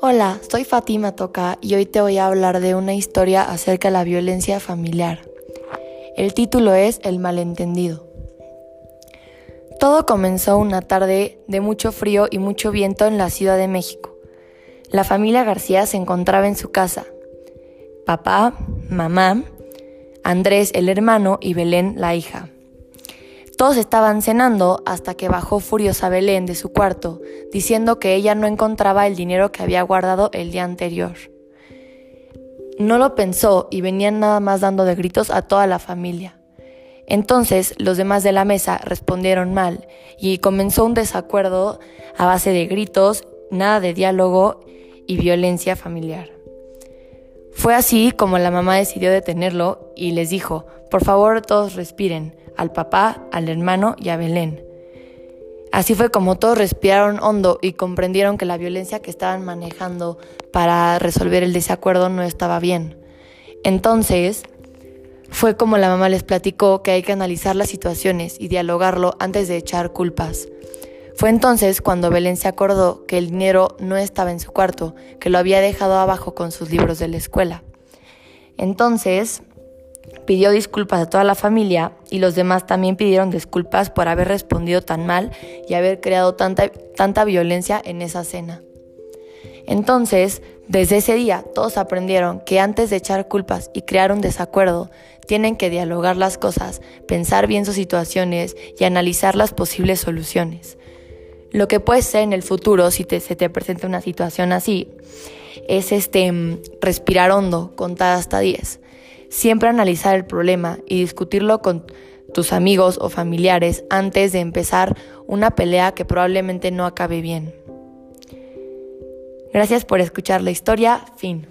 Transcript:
Hola, soy Fatima Toca y hoy te voy a hablar de una historia acerca de la violencia familiar. El título es El malentendido. Todo comenzó una tarde de mucho frío y mucho viento en la Ciudad de México. La familia García se encontraba en su casa. Papá, mamá, Andrés el hermano y Belén la hija. Todos estaban cenando hasta que bajó furiosa Belén de su cuarto, diciendo que ella no encontraba el dinero que había guardado el día anterior. No lo pensó y venían nada más dando de gritos a toda la familia. Entonces los demás de la mesa respondieron mal y comenzó un desacuerdo a base de gritos, nada de diálogo y violencia familiar. Fue así como la mamá decidió detenerlo y les dijo, por favor todos respiren, al papá, al hermano y a Belén. Así fue como todos respiraron hondo y comprendieron que la violencia que estaban manejando para resolver el desacuerdo no estaba bien. Entonces, fue como la mamá les platicó que hay que analizar las situaciones y dialogarlo antes de echar culpas. Fue entonces cuando Belén se acordó que el dinero no estaba en su cuarto, que lo había dejado abajo con sus libros de la escuela. Entonces, pidió disculpas a toda la familia y los demás también pidieron disculpas por haber respondido tan mal y haber creado tanta, tanta violencia en esa cena. Entonces, desde ese día, todos aprendieron que antes de echar culpas y crear un desacuerdo, tienen que dialogar las cosas, pensar bien sus situaciones y analizar las posibles soluciones. Lo que puede ser en el futuro, si se te presenta una situación así, es este, respirar hondo, contar hasta 10 Siempre analizar el problema y discutirlo con tus amigos o familiares antes de empezar una pelea que probablemente no acabe bien. Gracias por escuchar la historia. Fin.